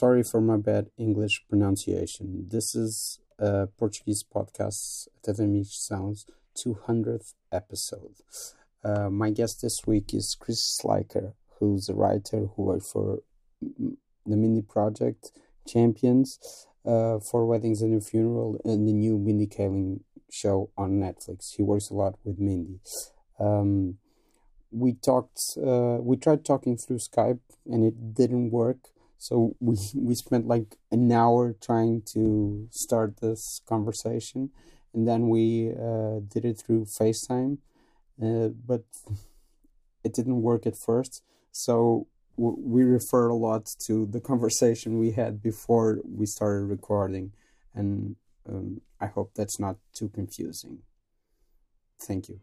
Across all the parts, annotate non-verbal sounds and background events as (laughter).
sorry for my bad English pronunciation. This is a Portuguese podcast, Academic Sounds 200th episode. Uh, my guest this week is Chris Schleicher, who's a writer who worked for the Mindy Project Champions uh, Four Weddings and a Funeral and the new Mindy Kaling show on Netflix. He works a lot with Mindy. Um, we talked, uh, we tried talking through Skype and it didn't work. So we, (laughs) we spent like an hour trying to start this conversation and then we uh, did it through FaceTime, uh, but (laughs) it didn't work at first. So we refer a lot to the (laughs) conversation we had before we started recording, and um, I hope that's not too confusing. Thank you.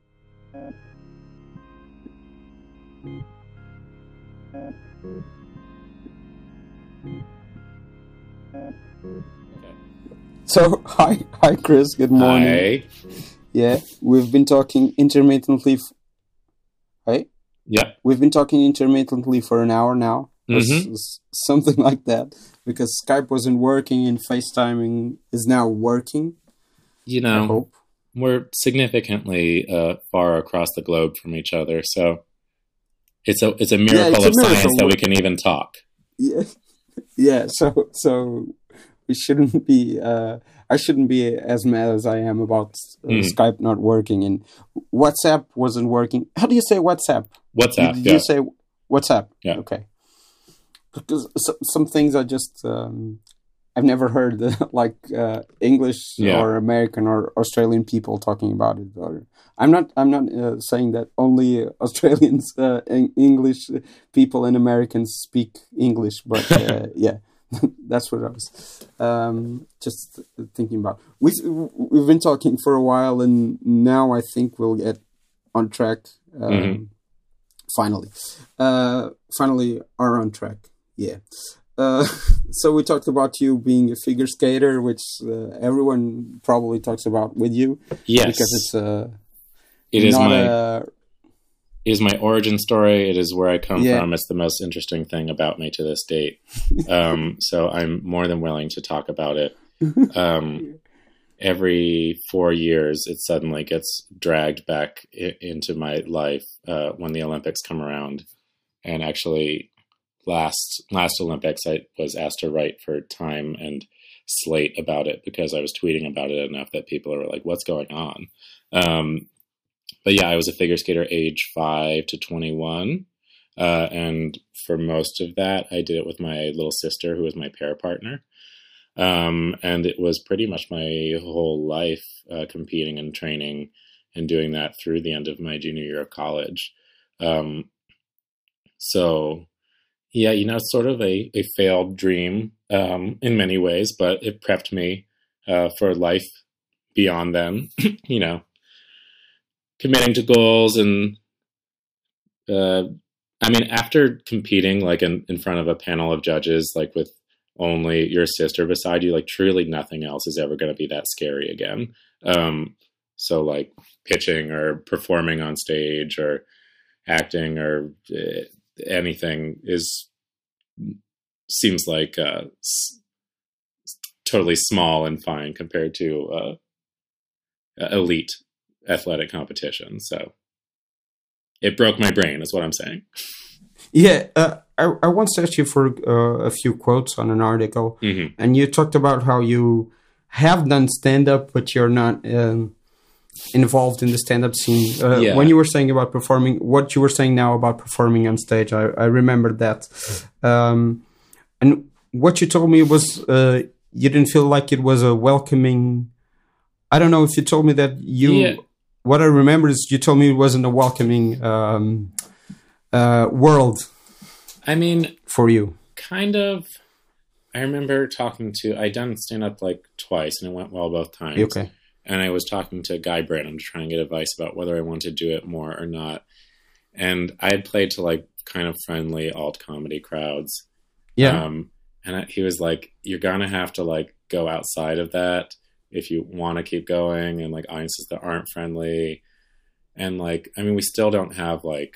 So (laughs) hi, hi, Chris. Good morning. Hi. Yeah, we've been talking intermittently. F- hey. Yeah. We've been talking intermittently for an hour now, Mhm. s- something (laughs) like that, because Skype wasn't working and FaceTiming is now working. You know, we're significantly uh, far across the globe from each other, so it's a it's a miracle it's a of science that we can even talk. Yeah, yeah. So, so we shouldn't be. Uh, I shouldn't be as mad as I am about uh, Mm. Skype not working and WhatsApp wasn't working. How do you say WhatsApp? WhatsApp, Did yeah. you say WhatsApp? Yeah. Okay. Because some, some things are just um, I've never heard (laughs) like uh, English Yeah. or American or Australian people talking about it. Or I'm not I'm not uh, saying that only (laughs) Australians, uh, English people, and Americans speak English, but (laughs) uh, yeah. That's what I was um, just thinking about. We we've been talking for a while, and now I think we'll get on track. Um, Mhm. Finally, uh, finally are on track. Yeah. Uh, (laughs) so we talked about you being a figure skater, which uh, everyone probably talks about with you Yes, because it's uh, it is my a it is my origin story. It is where I come Yeah. from. It's the most interesting thing about me to this date. um, (laughs) so I'm more than willing to talk about it. (laughs) Um, every four years, it suddenly gets dragged back I- into my life uh, when the Olympics come around. And actually, last last Olympics, I was asked to write for Time and Slate about it because I was tweeting about it enough that people were like, "What's going on?" Um, but yeah, I was a figure skater age five to twenty one. Uh, and for most of that, I did it with my little sister, who was my pair partner. Um, and it was pretty much my whole life uh, competing and training and doing that through the end of my junior year of college. Um, so, yeah, you know, sort of a, a failed dream um, in many ways, but it prepped me uh, for life beyond them, (clears throat) you know, committing to goals and uh, I mean, after competing like in, in front of a panel of judges, like with only your sister beside you, like truly nothing else is ever going to be that scary again. Um, so like pitching or performing on stage or acting or uh, anything is seems like uh, s- totally small and fine compared to uh, elite athletic competition. So it broke my brain, is what I'm saying. yeah. Uh, I I once asked you for uh, a few quotes on an article, hmm and you talked about how you have done stand up, but you're not um, involved in the stand up scene. Uh, Yeah. When you were saying about performing, what you were saying now about performing on stage, I, I remembered that. Um, and what you told me was uh, you didn't feel like it was a welcoming. I don't know if you told me that you. Yeah. What I remember is you told me it wasn't a welcoming um, uh, world I mean, for you. kind of. I remember talking to. I done stand up like twice, and it went well both times. Okay. And I was talking to Guy Branum to try and get advice about whether I wanted to do it more or not. And I had played to like kind of friendly alt comedy crowds. Yeah. Um, and I, he was like, "You're gonna have to like go outside of that if you want to keep going." And like audiences that aren't friendly, and like I mean, we still don't have like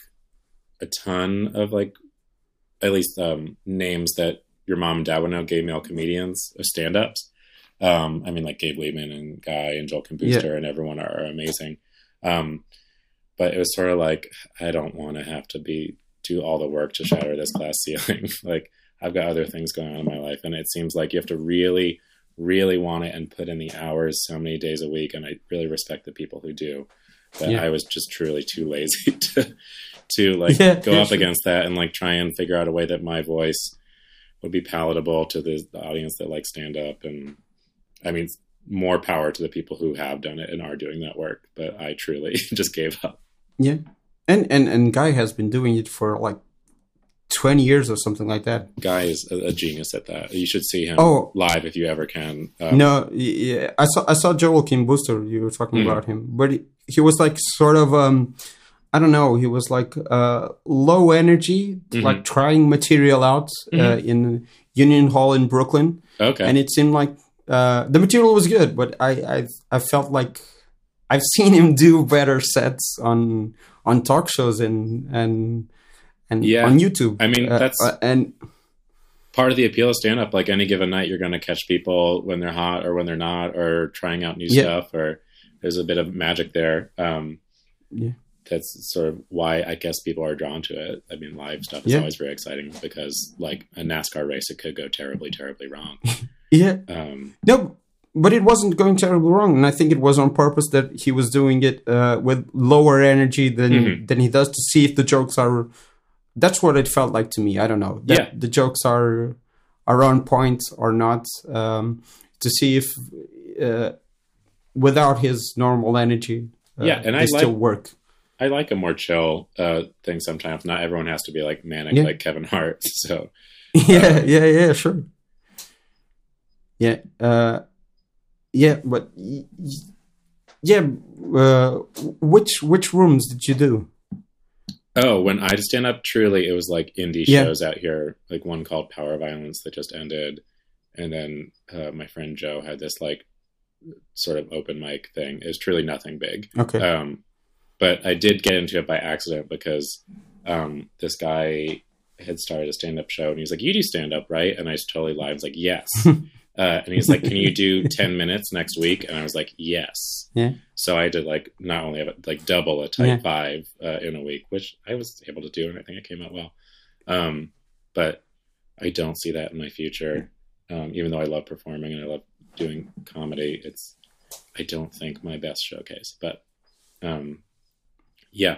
a ton of like at least um, names that your mom and dad would know gay male comedians or stand ups. Um, I mean, like Gabe Liebman and Guy and Joel Booster Yeah. and everyone are, amazing. Um, but it was sort of like, I don't want to have to be, do all the work to shatter this glass (laughs) ceiling. like, I've got other things going on in my life. And it seems like you have to really, really want it and put in the hours so many days a week. And I really respect the people who do. But Yeah. I was just truly too lazy (laughs) to, to like Yeah, go up against that and like try and figure out a way that my voice would be palatable to the, the audience that like stand up and i mean more power to the people who have done it and are doing that work but i truly (laughs) just gave up Yeah, and and and Guy has been doing it for like twenty years or something like that. guy is a, a genius at that you should see him Oh. live if you ever can um, no, yeah, I saw I saw Joel Kim Booster. You were talking Mhm. about him, but he, he was like sort of um, I don't know. He was like uh, low energy, Mhm. like trying material out uh, Mhm. in Union Hall in Brooklyn, okay and it seemed like uh, the material was good, but I, I I felt like I've (laughs) seen him do better sets on on talk shows and and and Yeah. on YouTube. I mean, Uh, that's- uh, and part of the appeal of stand up like any given night you're going to catch people when they're hot or when they're not or trying out new Yeah. stuff or there's a bit of magic there um Yeah. that's sort of why i guess people are drawn to it i mean live stuff is Yeah. always very exciting because like a nascar race it could go terribly terribly wrong (laughs) yeah, um no, but it wasn't going terribly wrong, and I think it was on purpose that he was doing it uh, with lower energy than Mhm. than he does to see if the jokes are. That's what it felt like to me. I don't know. That Yeah. the jokes are are on point or not. Um, to see if uh, without his normal energy, uh, Yeah, and they I still work. i like a more chill uh thing sometimes not everyone has to be like manic Yeah. like kevin hart (laughs) so (laughs) yeah, yeah, yeah, sure. Yeah, uh, yeah, but yeah, uh, which which rooms did you do? Oh, when I did stand up, truly, it was like indie Yeah. shows out here, like one called Power Violence that just ended, and then uh, my friend Joe had this like sort of open mic thing. It was truly nothing big, Okay, um, but I did get into it by accident because um, this guy had started a stand up show, and he was like, "You do stand up, right?" And I totally lied. I was like, "Yes." (laughs) Uh, and he's like, "Can you do (laughs) ten minutes next week?" And I was like, "Yes." Yeah. So I did like not only have it, like double a type Yeah. five uh, in a week, which I was able to do, and I think it came out well. Um, but I don't see that in my future. Um, even though I love performing and I love doing comedy, it's I don't think my best showcase. But um, yeah,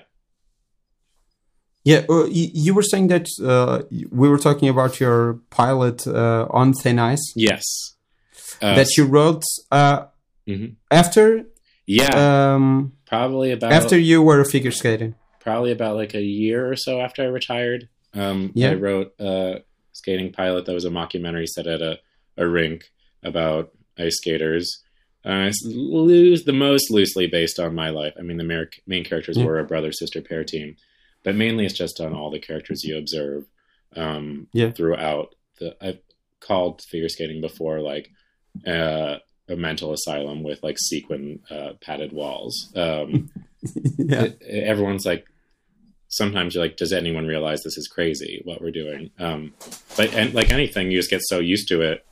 yeah. Uh, you, were saying that uh, we were talking about your pilot uh, on Thin Ice yes, uh, that you wrote uh, Mhm. after yeah, um, probably about after you were figure skating. probably about like a year or so after I retired. Um, Yeah. I wrote a skating pilot that was a mockumentary set at a, a rink about ice skaters. Uh, it's loose, the most loosely based on my life. I mean, the main characters Yeah. were a brother sister pair team, but mainly it's just on all the characters you observe um, Yeah. throughout. The I've called figure skating before like uh, a mental asylum with like sequin uh, padded walls. Um, (laughs) yeah, it- everyone's like sometimes you're like does anyone realize this is crazy what we're doing um but and like anything you just get so used to it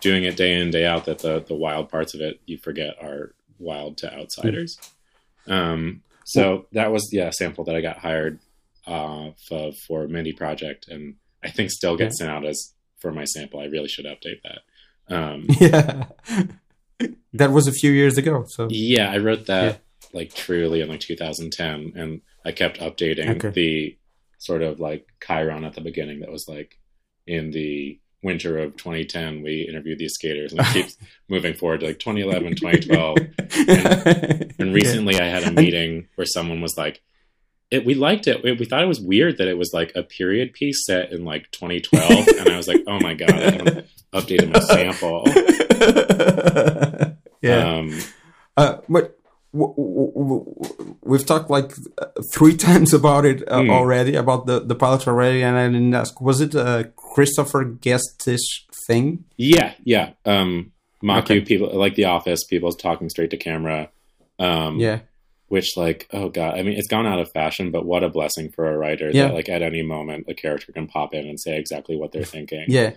doing it day in day out that the the wild parts of it you forget are wild to outsiders um so that was yeah a sample that i got hired uh for, for mindy project and i think still gets sent out as for my sample i really should update that um (laughs) yeah. that was a few years ago. So Yeah, I wrote that like truly in like 2010, and I kept updating Okay. the sort of like Chiron at the beginning that was like in the winter of 2010 we interviewed these skaters and it keeps (laughs) moving forward to like 2011 2012 (laughs) and recently i had a meeting where someone was like it, we liked it. We, we thought it was weird that it was like a period piece set in like 2012 and i was like oh my god i haven't updated my sample. (laughs) Yeah. um Uh, we've talked like three (laughs) times about it uh, Hmm. already, about the, the pilot already, and I didn't ask, was it a Christopher Guestish thing? Yeah, yeah. Um, mock Okay. people like The Office, people talking straight to camera. Um, Yeah. Which, like, oh god, I mean, it's gone out of fashion, but what a blessing for a writer Yeah. that, like, at any moment, a character can pop in and say exactly what they're thinking. Yeah.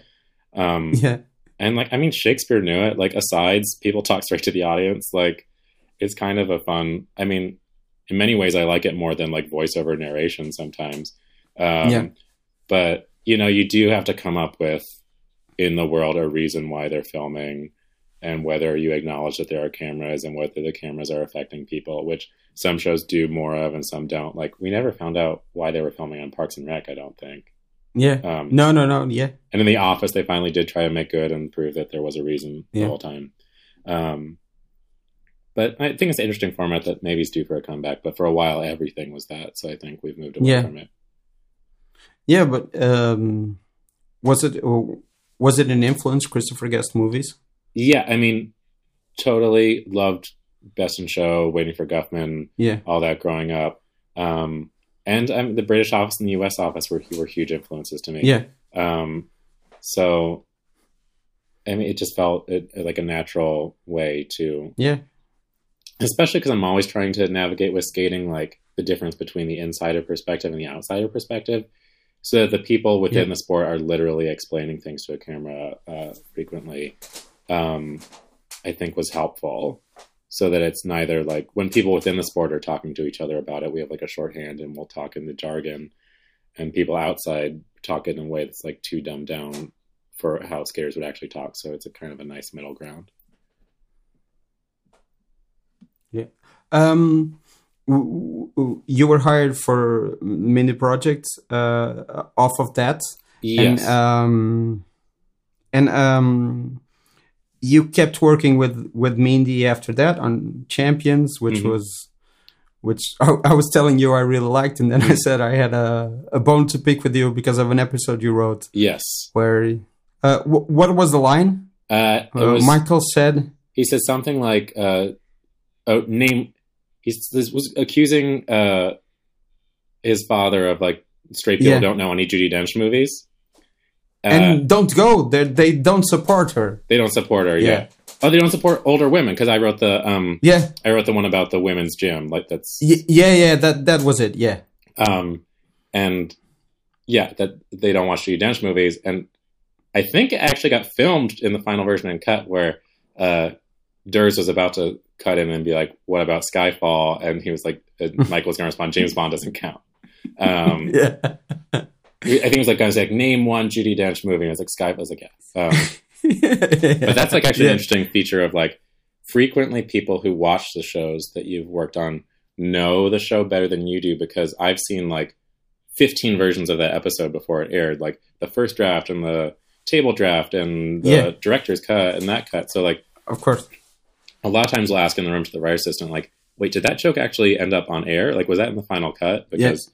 Um, Yeah. and like, I mean, Shakespeare knew it. Like, asides, people talk straight to the audience. Like, it's kind of a fun. I mean, in many ways, I like it more than like voiceover narration sometimes. Um, Yeah. But you know, you do have to come up with in the world a reason why they're filming, and whether you acknowledge that there are cameras and whether the cameras are affecting people, which some shows do more of and some don't. Like, we never found out why they were filming on Parks and Rec. I don't think. Yeah. Um, No, no, no. Yeah. and in the office, they finally did try to make good and prove that there was a reason the whole time. Um, but I think it's an interesting format that maybe is due for a comeback. But for a while, everything was that. So I think we've moved away Yeah. from it. Yeah, but um, was it was it an influence Christopher Guest movies? Yeah, I mean, totally loved Best in Show, Waiting for Guffman, Yeah. all that growing up. Um, and um, the British office and the U.S. office were were huge influences to me. Yeah. Um, so, I mean, it just felt it, like a natural way to Yeah. Especially because I'm always trying to navigate with skating, like the difference between the insider perspective and the outsider perspective. So that the people within Yeah. the sport are literally explaining things to a camera uh, frequently, um, I think was helpful. So that it's neither like when people within the sport are talking to each other about it, we have like a shorthand and we'll talk in the jargon, and people outside talk it in a way that's like too dumbed down for how skaters would actually talk. So it's a kind of a nice middle ground. Um, w- w- you were hired for Mindy projects uh, off of that, Yes. and um, and um, you kept working with with Mindy after that on Champions, which Mhm. was. Which (laughs) I, I was telling you I really liked, and then I said I had a, a bone to pick with you because of an episode you wrote yes. where, uh, w- what was the line? Uh, Uh, Michael said, he said something like uh oh name he's this was accusing uh his father of like straight people Yeah. don't know any Judi Dench movies. Uh, and don't go. They they don't support her. they don't support her. Yeah. Yeah. Oh, they don't support older women because I wrote the um Yeah, I wrote the one about the women's gym like that's Y- yeah, yeah. That that was it. Yeah, um and yeah that they don't watch Judi Dench movies and I think it actually got filmed in the final version and cut where uh Durs was about to cut in and be like, "What about Skyfall?" And he was like, (laughs) "Michael's going to respond, James Bond doesn't count." Um, (laughs) yeah, I think it was like, I was like, name one Judi Dench movie." And I was like, "Skyfall." I was like, (laughs) "Yeah." Um, but that's like actually yeah. an interesting feature of like frequently people who watch the shows that you've worked on know the show better than you do because I've seen like 15 versions of that episode before it aired, like the first draft and the table draft and the Yeah. director's cut and that cut. So like of course. A lot of times we'll ask in the room to the writer assistant, like, wait, did that joke actually end up on air? Like, was that in the final cut? Because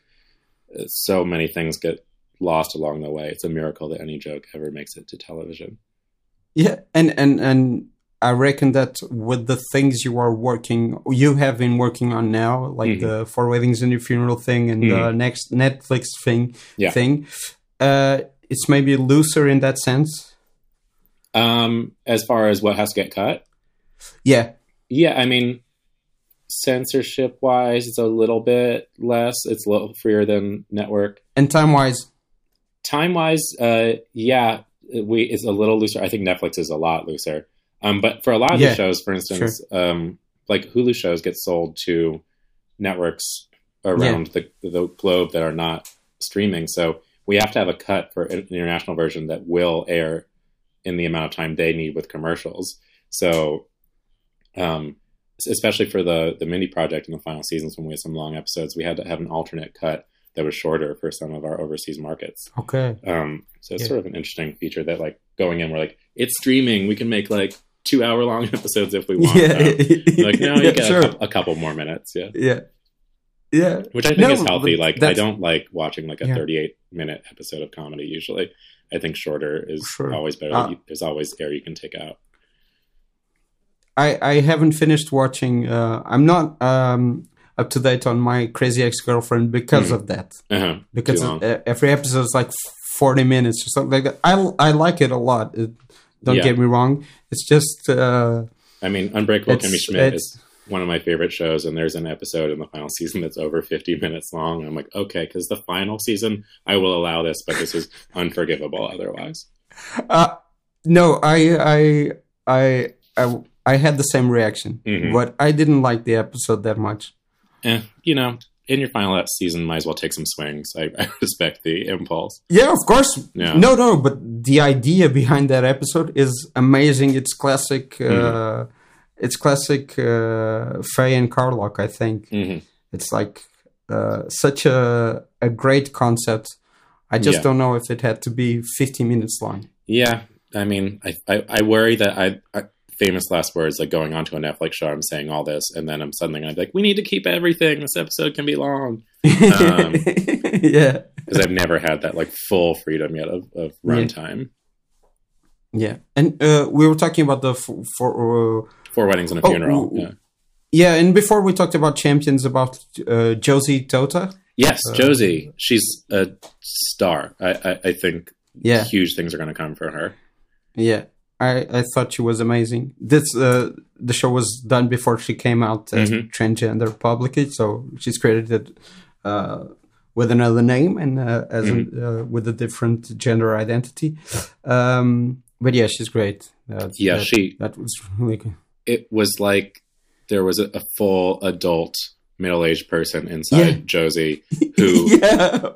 uh so many things get lost along the way. It's a miracle that any joke ever makes it to television. Yeah, and and and I reckon that with the things you are working, you have been working on now, like Mhm. the four weddings and your funeral thing, and the Mhm. next Netflix thing, Yeah. thing, uh, it's maybe looser in that sense. Um, as far as what has to get cut, Yeah, yeah, I mean, censorship wise, it's a little bit less. It's a little freer than network. and time wise, Time wise, uh, yeah, we it's a little looser. I think Netflix is a lot looser. Um, but for a lot of Yeah, the shows, for instance, um, like Hulu shows get sold to networks around the the globe that are not streaming. So we have to have a cut for an international version that will air in the amount of time they need with commercials. So, um, especially for the the Mindy project in the final seasons when we had some long episodes, we had to have an alternate cut that was shorter for some of our overseas markets. okay, Um, so it's Yeah. sort of an interesting feature that like going in, we're like, it's streaming. We can make like two hour long (laughs) episodes if we want. yeah, like no, (laughs) you Yeah, get sure. a, a couple more minutes. Yeah. yeah, yeah. Which I think No, is healthy. Like I don't like watching like a Yeah. 38 minute episode of comedy usually. I think shorter is Sure. always better. Uh, There's always air you can take out. I I haven't finished watching. Uh, I'm not um up to date on my Crazy Ex Girlfriend because Mhm. of that. Uh-huh. because uh, every episode is like 40 minutes or something like that. I, I like it a lot. It, don't Yeah. get me wrong. It's just, uh, I mean, Unbreakable Kimmy Schmidt is one of my favorite shows, and there's an episode in the final season that's over 50 minutes long. And I'm like, okay, because the final season, I will allow this, but this is unforgivable otherwise. uh, no, I, I, I, I, I had the same reaction, Mhm. but I didn't like the episode that much. Eh, you know, in your final season, might as well take some swings. I, I (laughs) respect the impulse. Yeah, of course. Yeah. No, no, but the idea behind that episode is amazing. It's classic. Uh, Mm-hmm. It's classic uh, Fey and Carlock. I think hmm it's like uh, such a a great concept. I just Yeah. don't know if it had to be 50 minutes long. Yeah, I mean, I, I, I worry that I, I famous last words like going onto a Netflix show. I'm saying all this, and then I'm suddenly gonna be like, we need to keep everything. This episode can be long Um, (laughs) yeah, because I've never had that like full freedom yet of, of runtime. yeah. And uh, we were talking about the f- for. Uh, Four weddings and a Oh, funeral. yeah. yeah, and before we talked about champions, about uh, Josie Tota. Yes, Uh, Josie. She's a star. I, I, I think Yeah, huge things are going to come for her. Yeah, I, I thought she was amazing. This uh, the show was done before she came out as Mhm. transgender publicly, so she's credited uh, with another name and uh, as a, uh, with a different gender identity. Um, but yeah, she's great. That, Yeah, that, she. that was really good. It was like there was a, a full adult middle aged person inside Yeah. Josie (laughs) who yeah,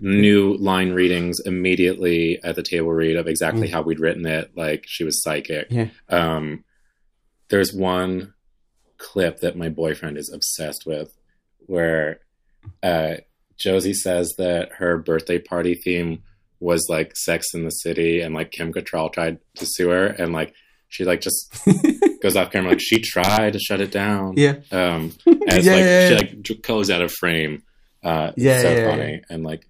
knew line readings immediately at the table read of exactly Mm. how we'd written it. Like she was psychic. Yeah. Um, there's one clip that my boyfriend is obsessed with where uh, Josie says that her birthday party theme was like Sex in the City, and like Kim Cattrall tried to sue her, and like she like just (laughs) goes off camera like she tried to shut it down. yeah, Um, (laughs) as Yeah, like yeah, she like goes out of frame. Uh, Yeah, so yeah, funny. And like,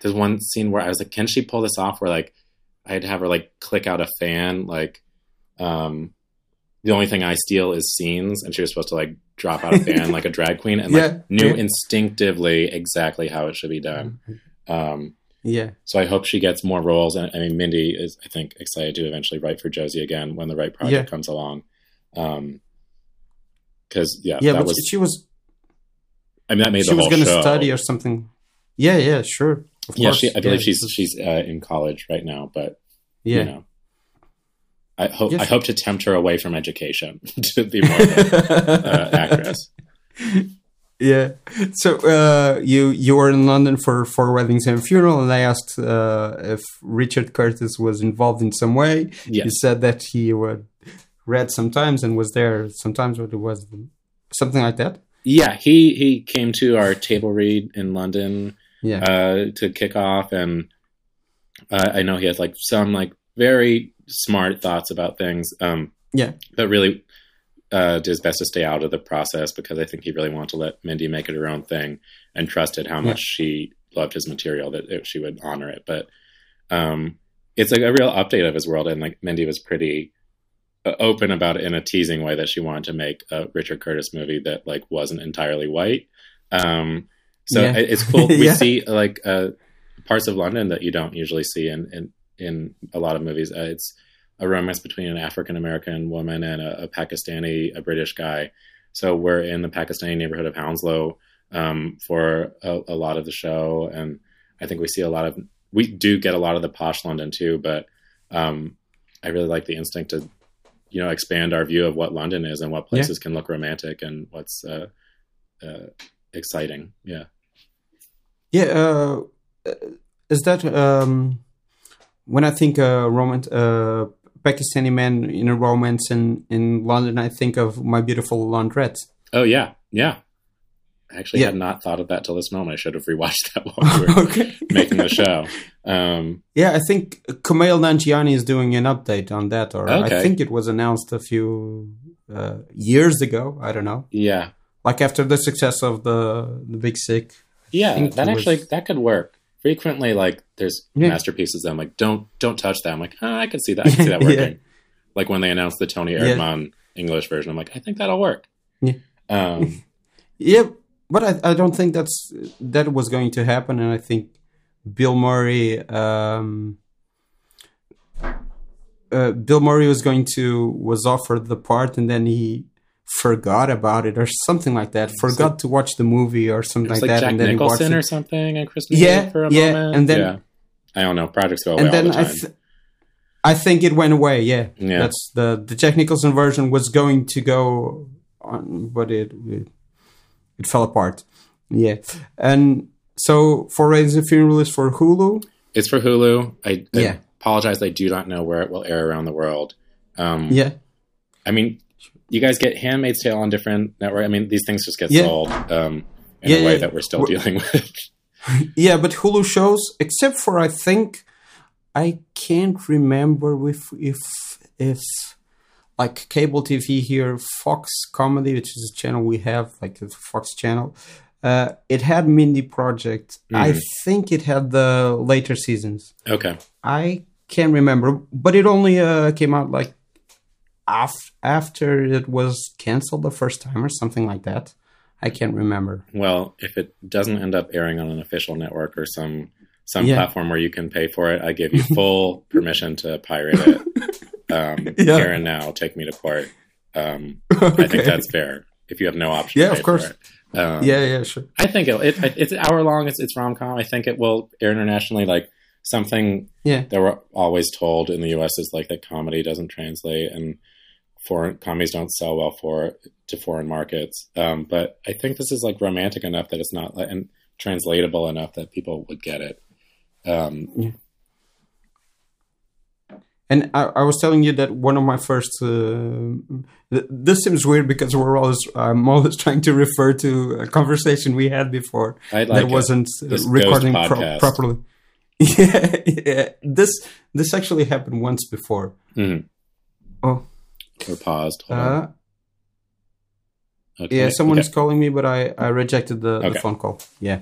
there's one scene where I was like, can she pull this off? Where like, I had to have her like click out a fan. Like, um, the only thing I steal is scenes, and she was supposed to like drop out a (laughs) fan like a drag queen, and like Yeah, knew yeah. instinctively exactly how it should be done. Um, yeah, so I hope she gets more roles. And I mean, Mindy is, I think, excited to eventually write for Josie again when the right project Yeah. comes along. Um, because yeah, yeah. that But was. she was I mean, that made she was going to study or something. Yeah, yeah, sure. Of yeah, course. she, I believe Yeah, she's she's uh, in college right now, but yeah. you know, I hope Yes. I hope to tempt her away from education (laughs) to be more uh, (laughs) actress. Yeah. So uh, you you were in London for for weddings and funeral, and I asked uh, if Richard Curtis was involved in some way. Yeah, He said that he would read sometimes and was there sometimes, but it was something like that. yeah. He he came to our table read in London Yeah. uh, to kick off, and uh, I know he has like some like very smart thoughts about things. Um, Yeah. but really uh, did his best to stay out of the process because I think he really wanted to let Mindy make it her own thing and trusted how much she loved his material that it, she would honor it. But um, it's like a real update of his world, and like Mindy was pretty open about it in a teasing way that she wanted to make a Richard Curtis movie that like wasn't entirely white. Um, so Yeah. it's cool. (laughs) We Yeah. see like uh, parts of London that you don't usually see in in, in a lot of movies. Uh, it's a romance between an African American woman and a, a Pakistani, a British guy. So we're in the Pakistani neighborhood of Hounslow um, for a, a lot of the show, and I think we see a lot of. We do get a lot of the posh London too, but um, I really like the instinct to, you know, expand our view of what London is and what places can look romantic and what's uh, uh, exciting. Yeah. Yeah. Uh, is that um, when I think uh, romance, uh, Pakistani man in a romance in in London, I think of My Beautiful Laundrette. Oh yeah, yeah. I actually Yeah. had not thought of that till this moment. I should have rewatched that while (laughs) we were okay. making the show. (laughs) Um, Yeah, I think Kumail Nanjiani is doing an update on that, or Okay. I think it was announced a few uh, years ago. I don't know, yeah, like after the success of the the Big Sick. yeah. That it was- actually that could work. Frequently, like there's Yeah. masterpieces that I'm like, don't don't touch that. I'm like, oh, I can see that. I can see that (laughs) Yeah. working. Like when they announced the Toni Yeah. Erdmann English version, I'm like, I think that'll work. Yeah. Um, Yeah, but I, I don't think that's that was going to happen, and I think Bill Murray. Um, uh, Bill Murray was going to was offered the part, and then he forgot about it or something like that. Forgot to watch the movie or something like, like that, Jack and then he watched Nicholson or something at Christmas Yeah, for a yeah, moment. and then- yeah. I don't know. Projects go away and all then the I, th- I think it went away. Yeah, Yeah. that's the the technical version was going to go on, but it it, it fell apart. Yeah, and so for Raisins and Funeral is for Hulu. It's for Hulu. I, I Yeah. apologize. I do not know where it will air around the world. Um, Yeah, I mean, you guys get Handmaid's Tale on different network. I mean, these things just get Yeah. sold um, in Yeah, a way yeah. that we're still We're- dealing with. (laughs) yeah, but Hulu shows, except for I think I can't remember if if if like cable TV here, Fox Comedy, which is a channel we have, like the Fox channel. Uh, it had Mindy Project. I Mhm. think it had the later seasons. okay. I can't remember, but it only uh, came out like af- after it was canceled the first time or something like that. I can't remember. Well, if it doesn't end up airing on an official network or some some Yeah. platform where you can pay for it, I give you full (laughs) permission to pirate it. Um, (laughs) Yeah. Here and now, take me to court. Um, (laughs) I think that's fair. If you have no option, Yeah, of course. Um, yeah, yeah, sure. I think it'll, it, it's hour long. It's, it's rom com. I think it will air internationally. Like something Yeah. that we're always told in the U.S. is like that comedy doesn't translate and foreign comedies don't sell well for to foreign markets. Um, but I think this is like romantic enough that it's not and translatable enough that people would get it. Um, And I, I was telling you that one of my first. Uh, th- this seems weird because we're always. I'm always (laughs) trying to refer to a conversation we had before like that it. wasn't uh, This recording pro- properly. (laughs) Yeah, yeah. This this actually happened once before. Mhm. Oh, We're paused. Hold on. uh, Okay. yeah. Someone's Okay. calling me, but I I rejected the, the phone call. Yeah.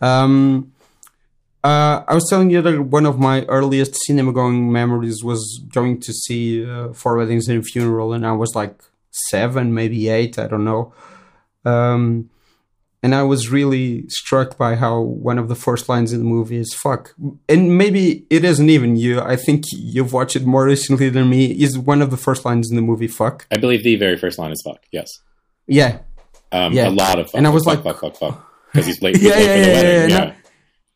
Um. Uh, I was telling you that one of my earliest cinema going memories was going to see uh, Four Weddings and a Funeral, and I was like seven, maybe eight, I don't know. Um, and I was really struck by how one of the first lines in the movie is "fuck," and maybe it isn't even you. I think you've watched it more recently than me. Is one of the first lines in the movie "fuck"? I believe the very first line is fuck. Yes. Yeah, Um, Yeah. A lot of fuck. And I was fuck, like- fuck, fuck, fuck. (laughs) Because he's late, Yeah, yeah, for the yeah, wedding. yeah, Yeah.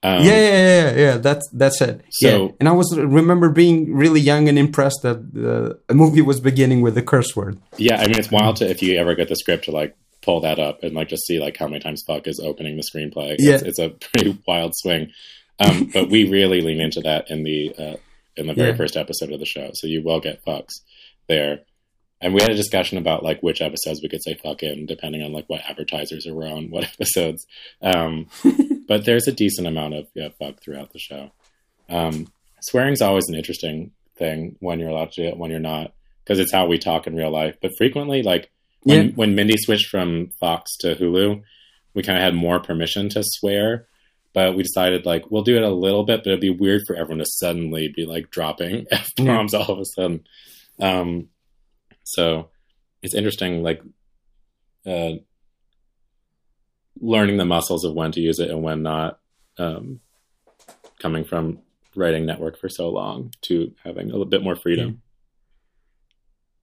Um, yeah, yeah, yeah, yeah. That's that's it. yeah, and I was remember being really young and impressed that uh, a movie was beginning with a curse word. Yeah, I mean it's wild to if you ever get the script to like pull that up and like just see like how many times fuck is opening the screenplay. It's, Yeah. it's a pretty wild swing. Um, (laughs) but we really lean into that in the uh, in the very Yeah. first episode of the show. So you will get fucks there. And we had a discussion about like which episodes we could say fuck in, depending on like what advertisers are on what (laughs) episodes. Um, (laughs) but there's a decent amount of yeah, fuck throughout the show. Um, swearing's always an interesting thing when you're allowed to do it, when you're not, because it's how we talk in real life. But frequently, like when, Yeah. when Mindy switched from Fox to Hulu, we kind of had more permission to swear. But we decided like we'll do it a little bit, but it'd be weird for everyone to suddenly be like dropping (laughs) f bombs all of a sudden. Um, so it's interesting, like uh, learning the muscles of when to use it and when not. Um, coming from writing network for so long to having a little bit more freedom.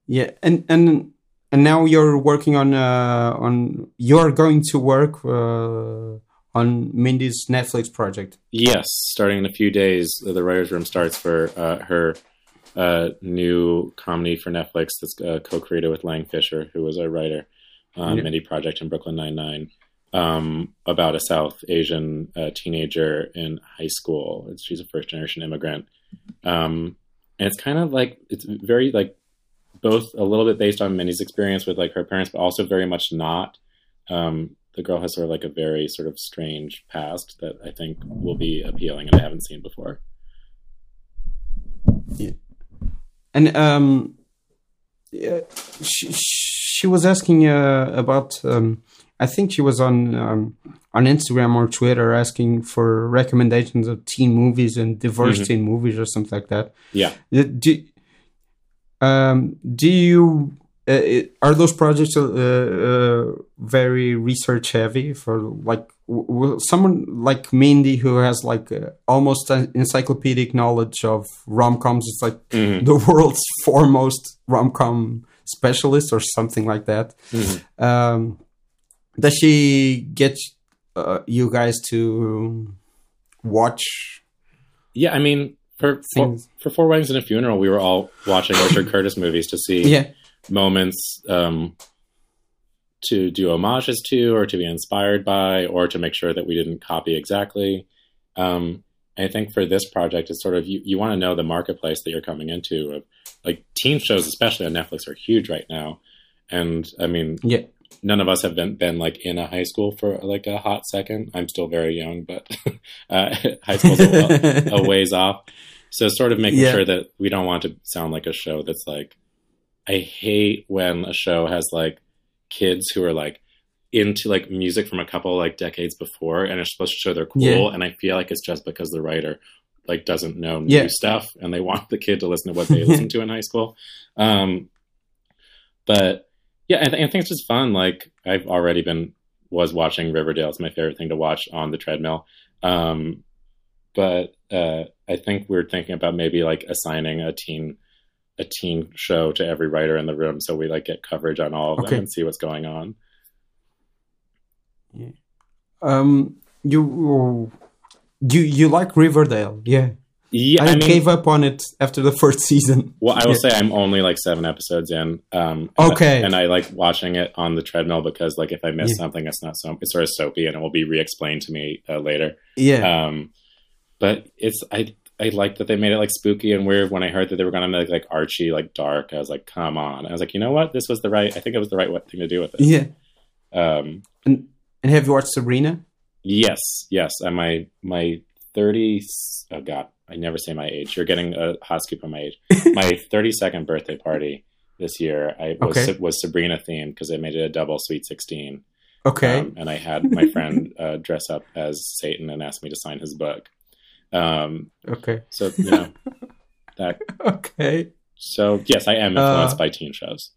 Yeah, and and and now you're working on uh, on you're going to work uh, on Mindy's Netflix project. Yes, starting in a few days, the writers' room starts for uh, her uh, new comedy for Netflix that's uh, co-created with Lang Fisher, who was a writer on Yeah. Mindy Project and Brooklyn Nine Nine, um, about a South Asian uh, teenager in high school. She's a first-generation immigrant, um, and it's kind of like it's very like both a little bit based on Mindy's experience with like her parents, but also very much not. Um, the girl has sort of like a very sort of strange past that I think will be appealing and I haven't seen before. Yeah. And um, yeah, she she was asking uh, about. Um, I think she was on um, on Instagram or Twitter asking for recommendations of teen movies and diverse Mhm. teen movies or something like that. Yeah. Do um, do you uh, are those projects uh, uh, very research heavy for like w- someone like Mindy who has like uh, almost an encyclopedic knowledge of rom coms? It's like Mhm. the world's (laughs) foremost rom com specialist or something like that. Mhm. Um, does she get uh, you guys to watch? Yeah, I mean, for for, for four weddings and a funeral, we were all watching (coughs) Richard Curtis movies to see yeah. moments um, to do homages to, or to be inspired by, or to make sure that we didn't copy exactly. Um, I think for this project, it's sort of you, you want to know the marketplace that you're coming into. Of, like teen shows, especially on Netflix, are huge right now. And I mean, yeah, none of us have been, been like in a high school for like a hot second. I'm still very young, but (laughs) uh, (laughs) high school's a, a, (laughs) ways off. So sort of making yeah. sure that we don't want to sound like a show that's like, I hate when a show has like kids who are like into like music from a couple like decades before and are supposed to show they're cool. Yeah. And I feel like it's just because the writer like doesn't know new yeah. stuff and they want the kid to listen to what they listened to in high school. Um, but yeah, I, th- I, think it's just fun. Like I've already been was watching Riverdale. It's my favorite thing to watch on the treadmill. Um, but uh, I think we're thinking about maybe like assigning a teen a teen show to every writer in the room, so we like get coverage on all of okay. them and see what's going on. Yeah. Um, you you you like Riverdale, yeah? Yeah, I, I mean, gave up on it after the (laughs) first season. Well, I will say I'm only like seven episodes in. Um, okay, and I, and I, like watching it on the treadmill because like if I miss yeah. something, it's not so it's sort of soapy and it will be re-explained to me uh, later. Yeah. Um, but it's I I liked that they made it like spooky and weird. When I heard that they were going to make like Archie like dark, I was like, come on. I was like, you know what? This was the right. I think it was the right thing to do with it. Yeah. Um. And and have you watched Sabrina? Yes. Yes. And my my thirty. Oh God I never say my age. You're getting a hot scoop on my age. (laughs) my 32nd birthday party this year, I was okay. was Sabrina themed because I made it a double sweet 16. Okay. Um, and I had my (laughs) friend uh, dress up as Satan and ask me to sign his book. Um, okay. So you know (laughs) that. Okay. So yes, I am influenced uh, by teen shows.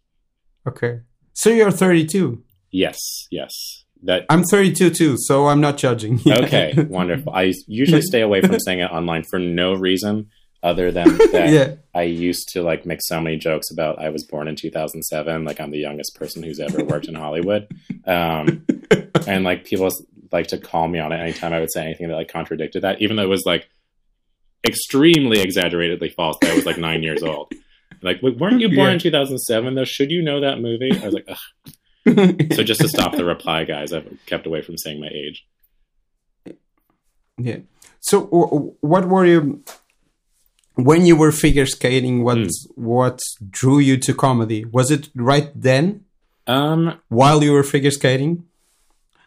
Okay. So you're 32. Yes. Yes that I'm 32 too, so I'm not judging. (laughs) okay, wonderful. I usually stay away from saying it online for no reason other than (laughs) that yeah. I used to like make so many jokes about I was born in 2007, like I'm the youngest person who's ever worked in Hollywood, um, (laughs) and like people like to call me on it anytime I would say anything that like contradicted that, even though it was like extremely exaggeratedly false. That I was like nine years old. Like, weren't you born yeah. in 2007 though? Should you know that movie? I was like, Ugh (laughs) so just to stop the reply, guys, I've kept away from saying my age. Yeah. So, what were you when you were figure skating? What mm. what drew you to comedy? Was it right then? Um, while you were figure skating.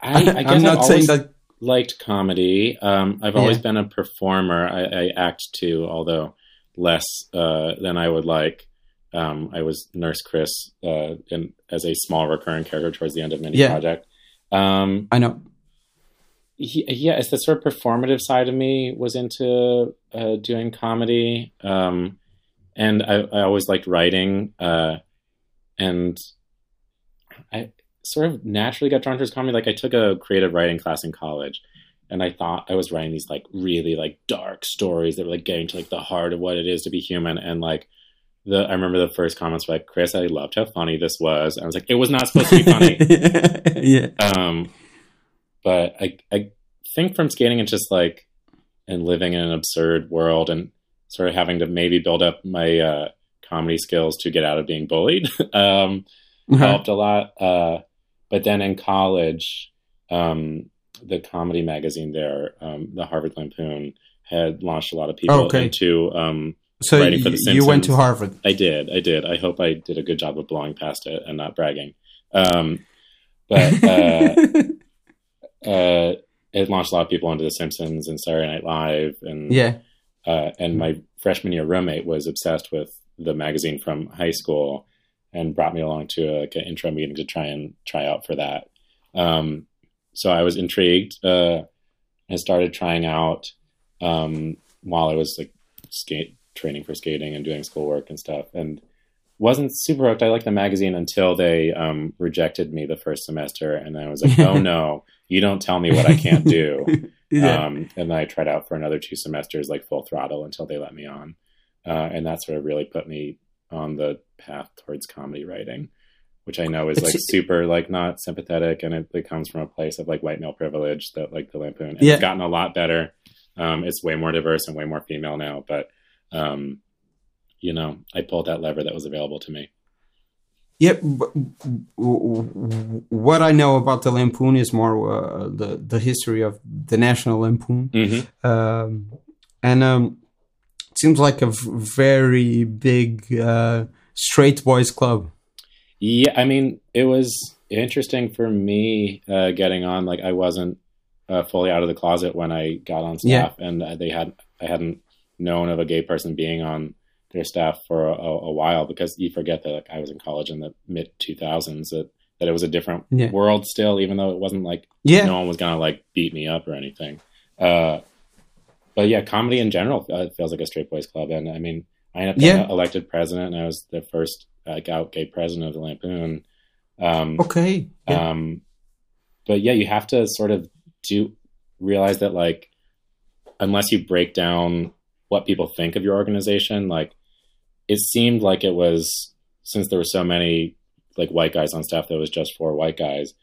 I, (laughs) I am not I've saying that. Liked comedy. Um, I've always yeah. been a performer. I, I, act too, although less uh, than I would like. Um, I was Nurse Chris uh, in, as a small recurring character towards the end of Mindy yeah. Project. Um, I know. He, yeah, it's the sort of performative side of me was into uh, doing comedy, um, and I, I, always liked writing, uh, and I sort of naturally got drawn towards comedy. Like I took a creative writing class in college, and I thought I was writing these like really like dark stories that were like getting to like the heart of what it is to be human, and like the I remember the first comments were like, "Chris, I loved how funny this was." I was like, "It was not supposed to be funny." (laughs) yeah. Um, but I I think from skating and just like and living in an absurd world and sort of having to maybe build up my uh, comedy skills to get out of being bullied (laughs) um, uh-huh. helped a lot. Uh, but then in college, um, the comedy magazine there, um, the Harvard Lampoon, had launched a lot of people okay. into um, so writing for the Simpsons. You went to Harvard. I did. I did. I hope I did a good job of blowing past it and not bragging. Um, but uh, (laughs) uh, it launched a lot of people into The Simpsons and Saturday Night Live, and yeah. Uh, and my freshman year roommate was obsessed with the magazine from high school and brought me along to a, like an intro meeting to try and try out for that. Um, so I was intrigued uh, and started trying out um, while I was like skate training for skating and doing schoolwork and stuff. And wasn't super hooked. I liked the magazine until they um, rejected me the first semester, and I was like, "Oh (laughs) no, you don't tell me what I can't do." (laughs) yeah. um, and I tried out for another two semesters, like full throttle, until they let me on, uh, and that sort of really put me on the path towards comedy writing, which I know is like super like not sympathetic, and it, it comes from a place of like white male privilege that like the Lampoon. And yeah. It's gotten a lot better. Um, it's way more diverse and way more female now, but um, you know, I pulled that lever that was available to me. Yeah, what I know about the Lampoon is more uh, the the history of the National Lampoon, Mm-hmm. um, and um, it seems like a very big uh, straight boys club. Yeah, I mean, it was interesting for me uh, getting on. Like, I wasn't uh, fully out of the closet when I got on staff, and uh, they had I hadn't known of a gay person being on their staff for a, a while because you forget that like I was in college in the mid two thousands that that it was a different Yeah. world still, even though it wasn't like Yeah, no one was gonna like beat me up or anything. Uh, but yeah, comedy in general uh, feels like a straight boys club, and I mean, I ended up Yeah. elected president, and I was the first like out gay president of the Lampoon. Um, okay. Yeah. um, but yeah, you have to sort of do realize that like unless you break down what people think of your organization, like it seemed like it was since there were so many like white guys on staff that was just for white guys,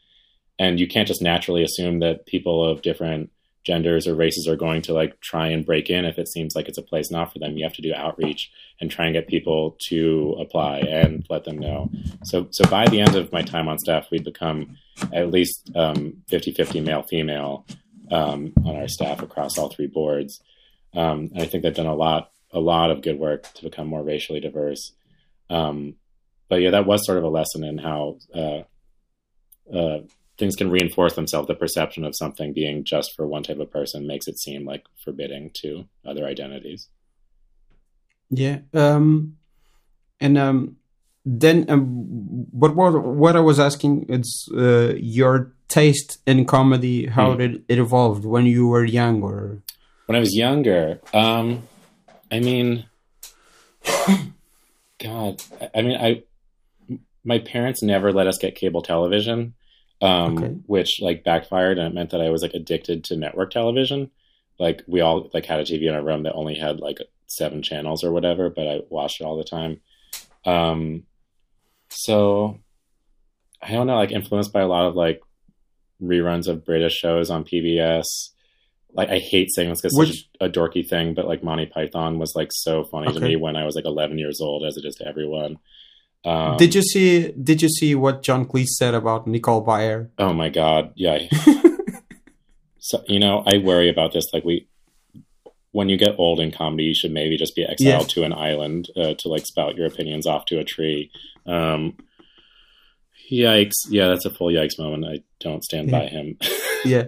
and you can't just naturally assume that people of different genders or races are going to like try and break in if it seems like it's a place not for them. You have to do outreach and try and get people to apply and let them know. So so by the end of my time on staff, we'd become at least um, 50-50 male female um, on our staff across all three boards. Um, and I think they've done a lot a lot of good work to become more racially diverse. Um, but yeah, that was sort of a lesson in how uh, uh, things can reinforce themselves. The perception of something being just for one type of person makes it seem like forbidding to other identities. Yeah. Um, and um, then, um, but what what I was asking is uh, your taste in comedy. How Hmm. did it evolved when you were young, or When I was younger, um, I mean, (coughs) God, I- mean, I my parents never let us get cable television, um, Okay. which like backfired, and it meant that I was like addicted to network television. Like we all like had a TV in our room that only had like seven channels or whatever, but I watched it all the time. Um, so I don't know, like influenced by a lot of like reruns of British shows on PBS. Like I hate saying this because it's a dorky thing, but like Monty Python was like so funny to me when I was like 11 years old, as it is to everyone. Um, did you see? Did you see what John Cleese said about Nicole Byer? Oh my god, yeah. (laughs) so you know, I worry about this. Like we, when you get old in comedy, you should maybe just be exiled to an island uh, to like spout your opinions off to a tree. Um, yikes! Yeah, that's a full yikes moment. I don't stand by him. (laughs) yeah,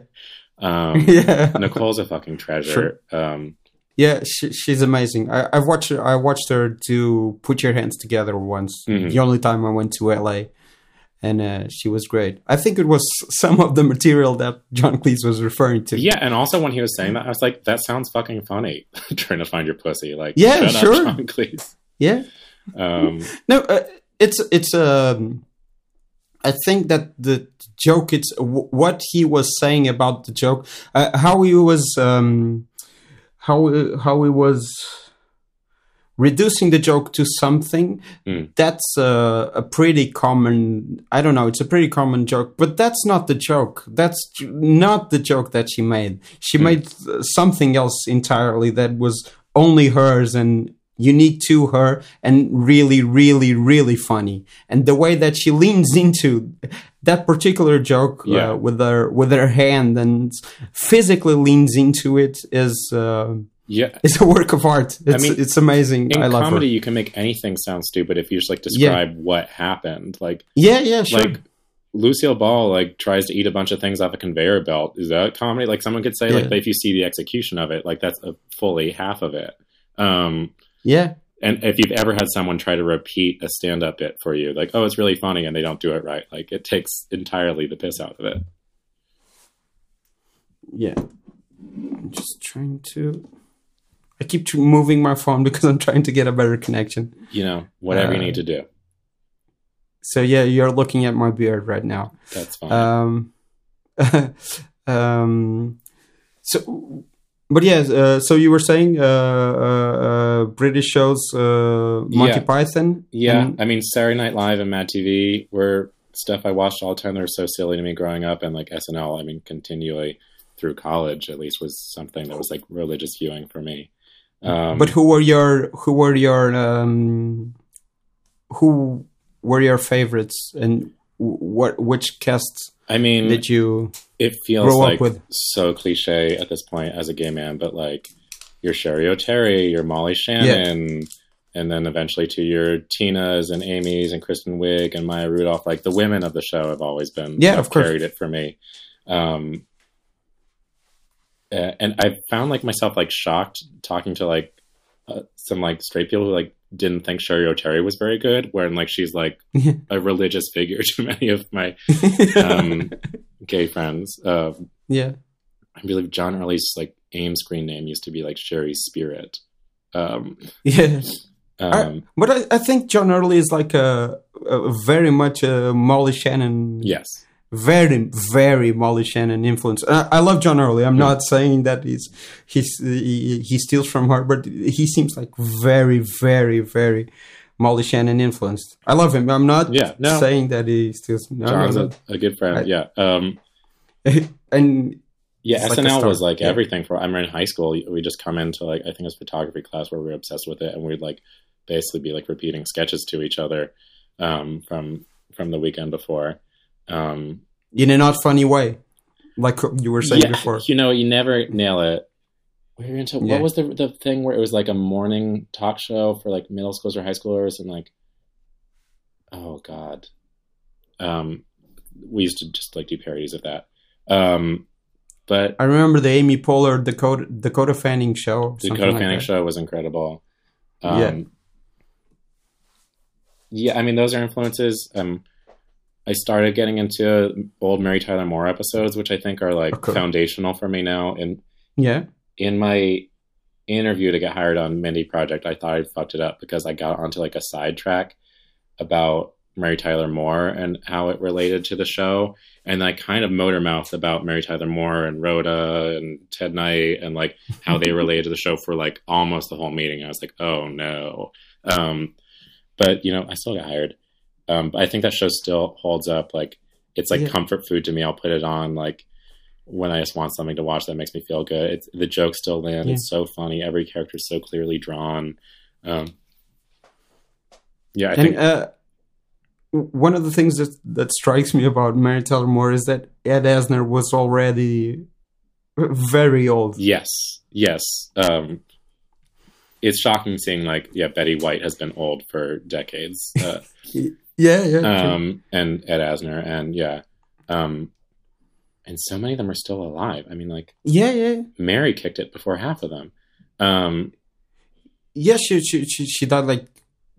um, (laughs) yeah, Nicole's a fucking treasure. Um, yeah. She, she's amazing. I, I've watched her. I watched her do "Put Your Hands Together" once. Mhm. The only time I went to LA, and uh, she was great. I think it was (laughs) some of the material that John Cleese was referring to. yeah, and also when he was saying that, I was like, "That sounds fucking funny." (laughs) Trying to find your pussy, like, Yeah, shut sure. up, John Cleese. yeah. Um, No, uh, it's it's um. I think that the joke, it's w- what he was saying about the joke, uh, how he was, um, how how he was reducing the joke to something. Mm. That's uh, a pretty common. I don't know. It's a pretty common joke, but that's not the joke. That's not the joke that she made. She Mm. made uh, something else entirely that was only hers and unique to her and really really really funny. And the way that she leans into that particular joke Yeah. uh, with her with her hand and physically leans into it is uh, yeah, is a work of art. It's mean, it's amazing. in i love comedy her you can make anything sound stupid if you just like describe what happened. Like yeah yeah sure. like lucille ball like tries to eat a bunch of things off a conveyor belt. Is that comedy? Like someone could say Yeah. like but if you see the execution of it like that's a fully half of it. Um yeah. And if you've ever had someone try to repeat a stand-up bit for you like oh it's really funny and they don't do it right like it takes entirely the piss out of it. Yeah. I'm just trying to i keep moving my phone because i'm trying to get a better connection. You know whatever you Uh, need to do. so yeah you're looking at my beard right now. That's fine. Um, (laughs) um, so, but yeah, uh, so you were saying uh, uh, uh, British shows, uh, Monty Yeah. Python. Yeah, and- I mean, Saturday Night Live and Mad TV were stuff I watched all the time. They were so silly to me growing up, and like SNL, I mean, continually through college, at least, was something that was like religious viewing for me. Um, but who were your who were your um, who were your favorites and what which casts I mean, did you it feels grow up like with? so cliche at this point as a gay man, but like your Cheri Oteri, your Molly Shannon, and then eventually to your Tina's and Amy's and Kristen Wiig and Maya Rudolph. Like the women of the show have always been Yeah, of course. carried it for me. Um, and I found like myself like shocked talking to like uh, some like straight people who like didn't think Cheri Oteri was very good, when like she's like (laughs) a religious figure to many of my um, (laughs) gay friends. Uh, yeah I believe John Early's like AIM screen name used to be like Sherry's Spirit. Um, yeah um, but I, I think John Early is like a, a very much a Molly Shannon yes, very very Molly Shannon influence. I, I love John Early. I'm Yeah. not saying that he's he's he, he steals from her, but he seems like very very very Molly Shannon influenced. I love him. I'm not yeah, no, saying that he steals. No, John's no, a, a good friend. I- yeah, um, (laughs) and yeah. It's like SNL was like Yeah. everything for. I remember in high school, we just come into like I think it was photography class where we were obsessed with it, and we'd like basically be like repeating sketches to each other um, from from the weekend before. Um, in a not funny way, like you were saying yeah, before. you know, you never nail it. We were into Yeah. what was the the thing where it was like a morning talk show for like middle schoolers or high schoolers and like oh god. Um we used to just like do parodies of that. Um but I remember the Amy Poehler Dakota Dakota Fanning show. the something Dakota like Fanning that. show was incredible. Um Yeah. Yeah, I mean those are influences. Um I started getting into old Mary Tyler Moore episodes, which I think are like Okay. foundational for me now. And Yeah, in my interview to get hired on Mindy Project, I thought I fucked it up because I got onto like a sidetrack about Mary Tyler Moore and how it related to the show, and I kind of motor mouthed about Mary Tyler Moore and Rhoda and Ted Knight and like how they (laughs) related to the show for like almost the whole meeting. I was like, oh no, um, but you know, I still got hired. Um, but I think that show still holds up. Like it's like Yeah. comfort food to me. I'll put it on like when I just want something to watch that makes me feel good. It's, the jokes still land. Yeah. It's so funny. Every character is so clearly drawn. Um, yeah, I and think uh, one of the things that that strikes me about Mary Tyler Moore is that Ed Asner was already very old. yes, yes. Um, it's shocking seeing like yeah, Betty White has been old for decades. Uh, (laughs) Yeah, yeah. um, and Ed Asner, and yeah, um, and so many of them are still alive. I mean, like yeah, yeah, Mary kicked it before half of them. Um, yeah. She she she, she died like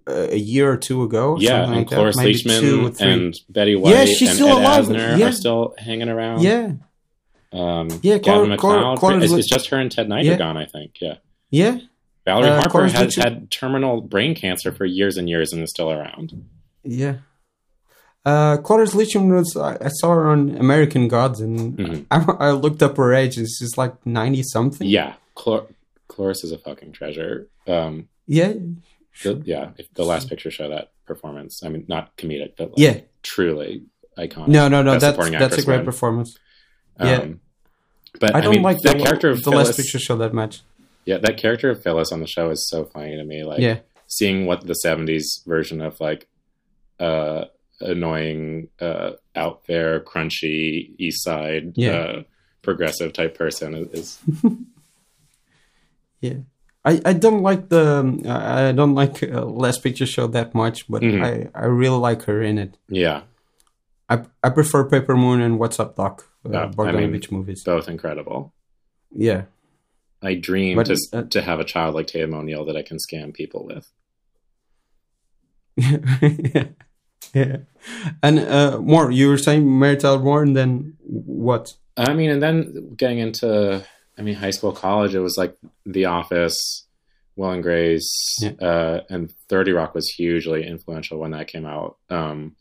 uh, a year or two ago. yeah, and like. Cloris Leachman and Betty White Yeah, she's and still Ed alive. Asner Yeah. are still hanging around. yeah, Um, Yeah, Gavin Clor- MacLeod. It's, it's just her and Ted Knight Yeah. are gone, I think. Yeah. yeah, Valerie Uh, Harper has had terminal brain cancer for years and years and is still around. Yeah. Uh, Cloris Leachman was I, I saw her on American Gods, and (laughs) Mhm. I, I looked up her age. It's just like ninety something. Yeah. Clor- Cloris is a fucking treasure. Um, yeah, the, yeah. If the last picture show that performance, I mean, not comedic, but like yeah. truly iconic. No, no, no. Best That's that's a great win. performance. Um, yeah. But I don't mean, like that the, character of the Phyllis. last picture show that much. Yeah, that character of Phyllis on the show is so funny to me. Like, yeah, seeing what the 70s version of like uh annoying uh out there crunchy east side Yeah. uh progressive type person is, (laughs) yeah. I, I don't like the um, I don't like uh, last picture show that much, but Mhm. I, I really like her in it. yeah I I prefer Paper Moon and What's Up Doc, uh, I mean- movies. both incredible Yeah, i dream But, to, uh, to have a child like tatum o'neal that i can scam people with yeah, (laughs) yeah. And uh, more, you were saying Mary Tyler Moore, then what? i mean and then getting into i mean high school college it was like the office will and grace Yeah. uh and 30 rock was hugely influential when that came out um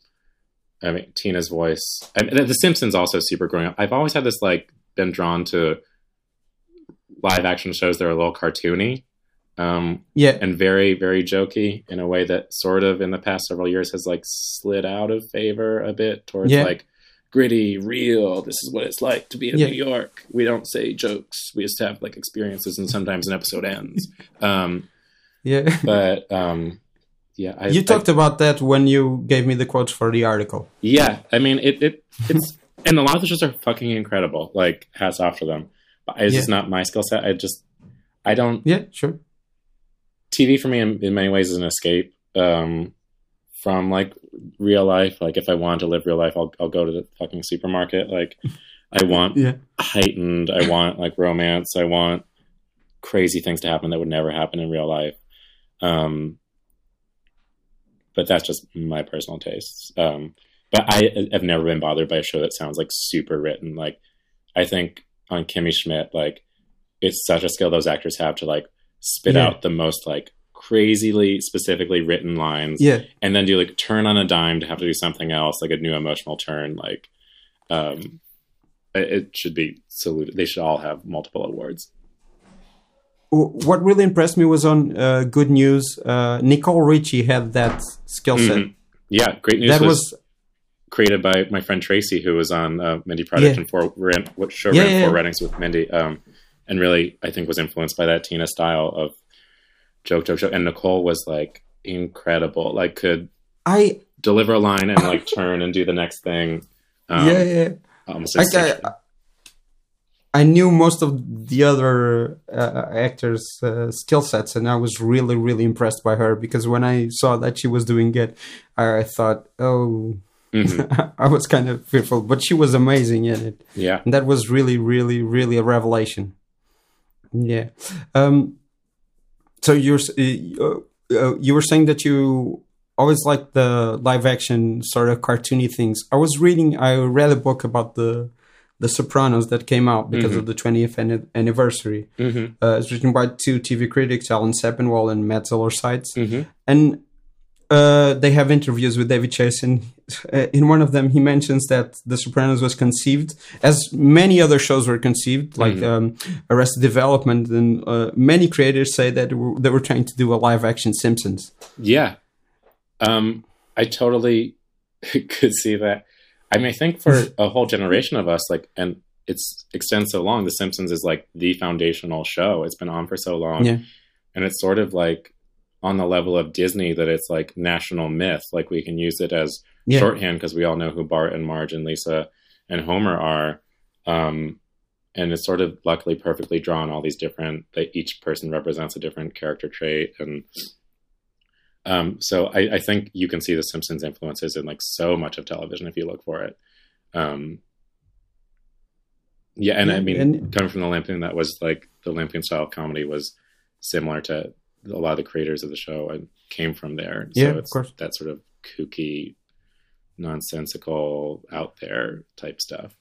I mean, Tina's voice. I mean, the Simpsons also super growing up. I've always had this like been drawn to live action shows that are a little cartoony, um, Yeah, and very very jokey in a way that sort of in the past several years has like slid out of favor a bit towards Yeah. like gritty, real. This is what it's like to be in Yeah. New York. We don't say jokes. We just have like experiences, and sometimes an episode ends. Um, Yeah. (laughs) but um, yeah, I, you I- talked about that when you gave me the quotes for the article. yeah, I mean, it, it it's (laughs) and a lot of the shows are fucking incredible. Like hats off to them. But it's just not my skill set. I just I don't Yeah, sure. TV for me in, in many ways is an escape um, from like real life. Like if I want to live real life, I'll I'll go to the fucking supermarket. Like I want Yeah. heightened. I want like romance. I want crazy things to happen that would never happen in real life. Um, but that's just my personal tastes. Um, but I have never been bothered by a show that sounds like super written. Like I think on Kimmy Schmidt, like it's such a skill those actors have to like spit Yeah. out the most like crazily specifically written lines Yeah. and then do like turn on a dime to have to do something else, like a new emotional turn. Like, um, it, should be saluted. They should all have multiple awards. What really impressed me was on uh, Good News. Uh, Nicole Richie had that skill set. Mhm. Yeah, great news That was, was created by my friend Tracy, who was on uh, Mindy Project Yeah. and four ran, what show Yeah, ran yeah, four yeah. readings with Mindy, um, and really I think was influenced by that Tina style of joke, joke, joke. And Nicole was like incredible. Like could I deliver a line and like turn and do the next thing. Um, yeah yeah. almost Like, I. I knew most of the other uh, actors' uh, skill sets, and I was really, really impressed by her because when I saw that she was doing it, I, I thought, oh, Mhm. (laughs) I was kind of fearful, but she was amazing in it. yeah. And that was really, really, really a revelation. Yeah. Um, so you're uh, uh, you were saying that you always like the live action sort of cartoony things. I was reading. I read a book about the the Sopranos that came out because Mhm. of the 20th an- anniversary. hmm Uh, it's written by two TV critics, Alan Sepinwall and Matt Zoller Seitz hmm and uh, they have interviews with David Chase, and uh, in one of them, he mentions that The Sopranos was conceived as many other shows were conceived, like Mhm. um, Arrested Development, and uh, many creators say that they were trying to do a live action Simpsons. Yeah. Um, I totally (laughs) could see that. I mean, I think for (laughs) a whole generation of us, like, and it's extends so long, The Simpsons is like the foundational show. It's been on for so long. Yeah. And it's sort of like on the level of Disney that it's like national myth. Like, we can use it as Yeah, shorthand because we all know who Bart and Marge and Lisa and Homer are. Um, and it's sort of luckily perfectly drawn all these different, that each person represents a different character trait. And um, so I, I think you can see the Simpsons influences in like so much of television if you look for it. Um, yeah, and I mean, and- coming from the Lampoon, that was like the Lampoon style of comedy was similar to a lot of the creators of the show and came from there. Yeah, so of course. that sort of kooky, nonsensical, out there type stuff.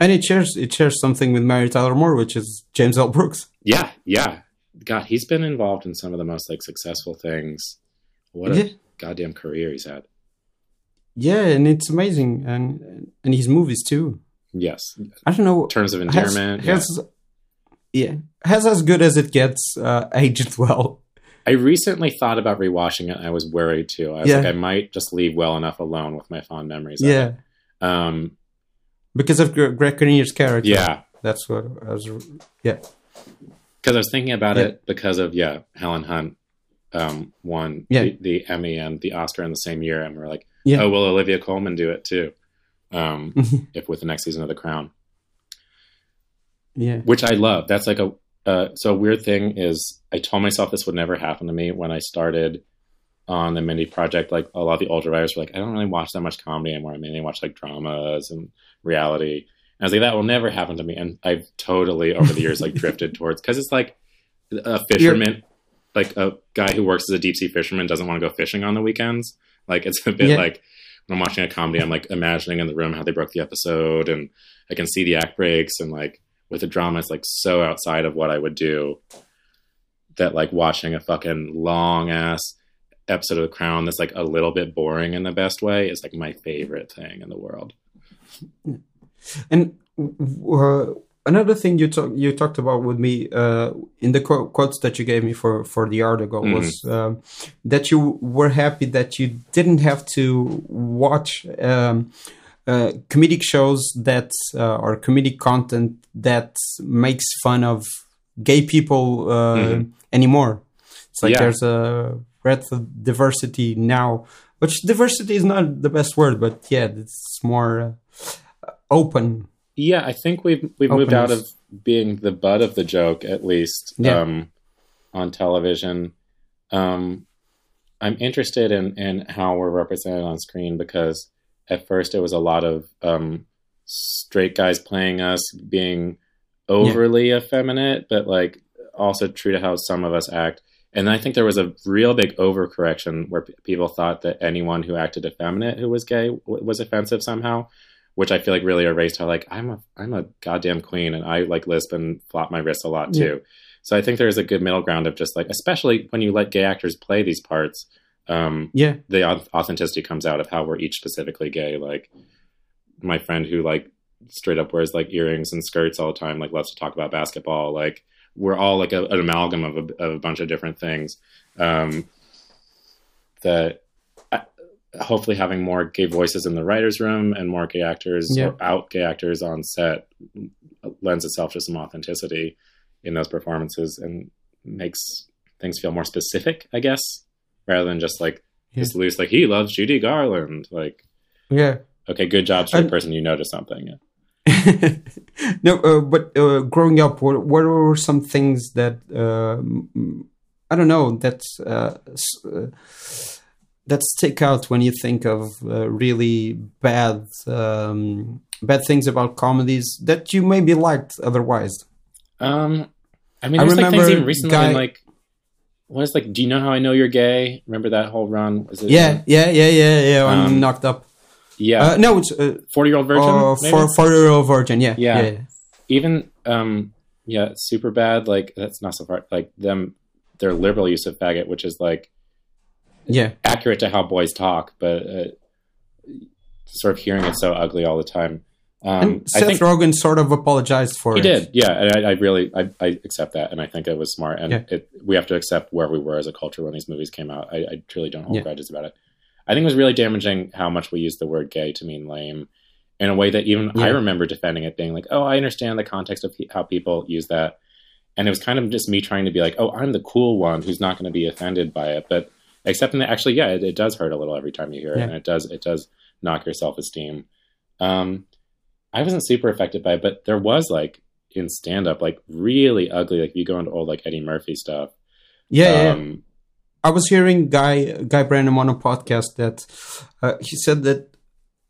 and it shares it shares something with Mary Tyler Moore, which is James L. Brooks. Yeah, yeah. God, he's been involved in some of the most like successful things. What a goddamn career he's had. Yeah, and it's amazing, and and his movies too. Yes, I don't know. terms of has, endearment. yeah. has yeah has as good as it gets uh, aged well. I recently thought about rewatching it. I was worried too. I was Yeah. like, I might just leave well enough alone with my fond memories. of Yeah. Um. because of Greg Kinnear's character. Yeah. that's what I was. Yeah, Because I was thinking about Yeah. it because of yeah, Helen Hunt um, won Yeah. the, the Emmy and the Oscar in the same year, and we are like, Yeah. oh, will Olivia Colman do it too? Um, (laughs) if with the next season of The Crown. yeah, which I love. That's like a uh, so a weird thing is I told myself this would never happen to me when I started on the Mindy project. Like a lot of the older writers were like, I don't really watch that much comedy anymore. I mainly watch like dramas and reality. And I was like, that will never happen to me. And I've totally over the years like (laughs) drifted towards because it's like a fisherman, like a guy who works as a deep sea fisherman doesn't want to go fishing on the weekends. Like it's a bit Yeah. like when I'm watching a comedy, I'm like imagining in the room how they broke the episode, and I can see the act breaks, and like with a drama, it's like so outside of what I would do that like watching a fucking long ass episode of The Crown that's like a little bit boring in the best way is like my favorite thing in the world. and uh, another thing you talk you talked about with me uh, in the qu- quotes that you gave me for for the article Mhm. was um, that you were happy that you didn't have to watch um, uh, comedic shows that uh, or comedic content that makes fun of gay people uh, Mhm. anymore. It's like Yeah. there's a breadth of diversity now, which diversity is not the best word, but yeah, it's more uh, open. Yeah, I think we've we've moved out of being the butt of the joke at least Yeah. um, on television. Um, I'm interested in in how we're represented on screen because at first it was a lot of um, straight guys playing us being overly effeminate, but like also true to how some of us act. And I think there was a real big overcorrection where p- people thought that anyone who acted effeminate who was gay w- was offensive somehow, which I feel like really erased how like I'm a I'm a goddamn queen and I like lisp and flop my wrists a lot too. So I think there's a good middle ground of just like, especially when you let gay actors play these parts, um, Yeah, the authenticity comes out of how we're each specifically gay. Like my friend who like straight up wears like earrings and skirts all the time, like loves to talk about basketball. Like we're all like a, an amalgam of a, of a bunch of different things. Um, that uh, hopefully having more gay voices in the writers' room and more gay actors Yeah. or out gay actors on set lends itself to some authenticity in those performances and makes things feel more specific, I guess, rather than just like Yeah. this loose, like he loves Judy Garland. Like, yeah. okay, good job, straight And- person. You noticed something. (laughs) no, uh, but uh, growing up, what, what were some things that uh, I don't know that uh, uh, that stick out when you think of uh, really bad um, bad things about comedies that you maybe liked otherwise? Um, I mean, I there's like things remember even recently, guy- in, like what is like? Do you know how I know you're gay? Remember that whole run? Yeah, yeah, yeah, yeah, yeah. On Um, knocked up. yeah, Uh, no, it's uh, forty year old virgin. uh, maybe? for four year old virgin. Yeah, Yeah. yeah, even um yeah super bad like that's not so far like them their liberal use of faggot which is like yeah. accurate to how boys talk but uh, sort of hearing it so ugly all the time um And i Seth think Rogen sort of apologized for he it. did yeah and I, I really I, I accept that and i think it was smart and Yeah. it, we have to accept where we were as a culture when these movies came out i, I truly don't hold Yeah. grudges about it i think it was really damaging how much we used the word gay to mean lame in a way that even I remember defending it, being like, "Oh, I understand the context of pe- how people use that," and it was kind of just me trying to be like, "Oh, I'm the cool one who's not going to be offended by it," but accepting that actually, yeah, it, it does hurt a little every time you hear it, Yeah. and it does it does knock your self esteem. Um, I wasn't super affected by it, but there was like in stand up, like really ugly. Like if you go into old like Eddie Murphy stuff. Yeah, yeah. um, I was hearing Guy Guy Branum on a podcast that uh, he said that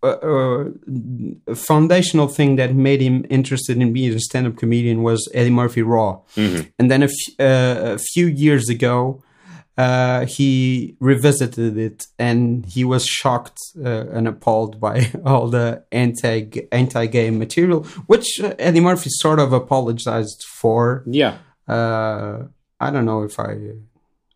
uh, uh, a foundational thing that made him interested in being a stand-up comedian was Eddie Murphy Raw, mhm. and then a, f- uh, a few years ago. Uh, he revisited it and he was shocked uh, and appalled by (laughs) all the anti anti-gay material, which uh, Eddie Murphy sort of apologized for. Yeah. Uh, I don't know if I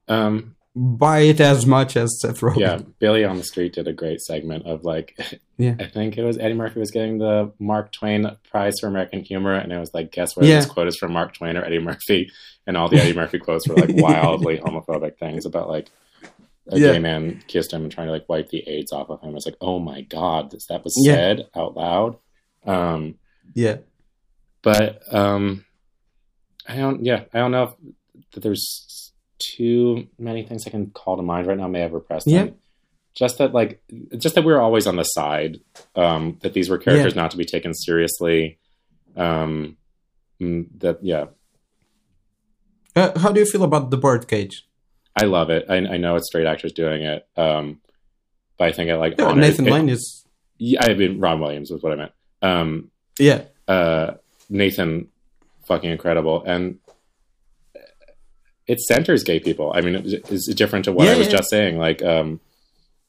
Um, buy it as much as Seth Rogen. yeah, Billy on the Street did a great segment of like, (laughs) Yeah. I think it was Eddie Murphy was getting the Mark Twain Prize for American Humor, and it was like, guess whether Yeah. this quote is from Mark Twain or Eddie Murphy, and all the Eddie Murphy quotes were like wildly homophobic things about like a Yeah. gay man kissed him and trying to like wipe the AIDS off of him. It's like, oh my god, this, that was Yeah. said out loud. Um, Yeah. but um, I don't. Yeah, I don't know if that there's too many things I can call to mind right now. May have repressed them. Yeah. Just that, like, just that we were always on the side. Um, that these were characters not to be taken seriously. Um, mm, that yeah, Uh, how do you feel about the birdcage? I love it. I, I know it's straight actors doing it. Um, but I think it like Yeah, Nathan Lane is. Yeah, I mean Robin Williams was what I meant. Um, Yeah. uh, Nathan, fucking incredible, and it centers gay people. I mean, it- it's different to what Yeah, I was yeah. just saying. Like, um,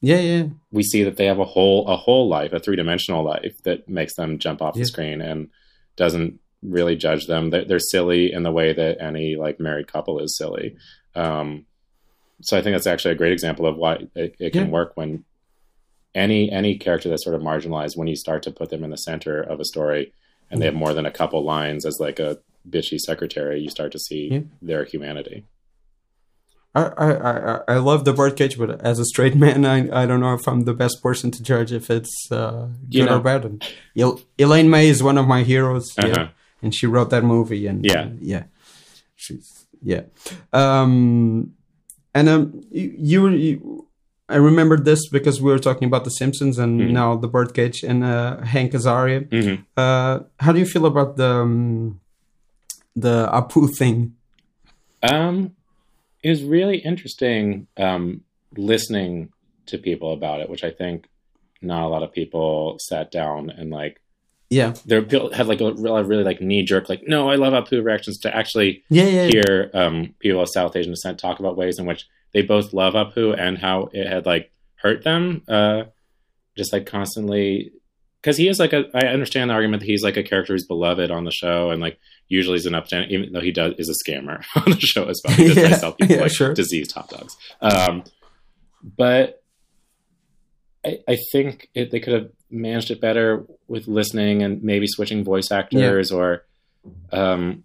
Yeah. Yeah. we see that they have a whole a whole life, a three dimensional life that makes them jump off the screen and doesn't really judge them. They're, they're silly in the way that any like married couple is silly. Um, so I think that's actually a great example of why it, it can Yeah. work when any any character that's sort of marginalized when you start to put them in the center of a story and they have more than a couple lines as like a bitchy secretary, you start to see Yeah. their humanity. I, I, I, I love the birdcage, but as a straight man, I, I don't know if I'm the best person to judge if it's uh, good You know- or bad. And El- Elaine May is one of my heroes, yeah. And she wrote that movie, and Yeah. yeah, she's yeah. Um, and um, you, you, I remembered this because we were talking about The Simpsons and Mhm. now the birdcage and uh, Hank Azaria. hmm Uh, how do you feel about the um, the Apu thing? Um, it was really interesting um, listening to people about it, which I think not a lot of people sat down and like Yeah, there people had like a really, really like knee jerk like no I love Apu reactions to actually yeah, yeah. hear um, people of South Asian descent talk about ways in which they both love Apu and how it had like hurt them, uh, just like constantly. Because he is like a, I understand the argument that he's like a character who's beloved on the show, and like usually he's an upstand, even though he does is a scammer (laughs) on the show as well. He does (laughs) Yeah, like, sell people yeah, like sure. diseased hot dogs. Um, but I, I think it, they could have managed it better with listening and maybe switching voice actors or um,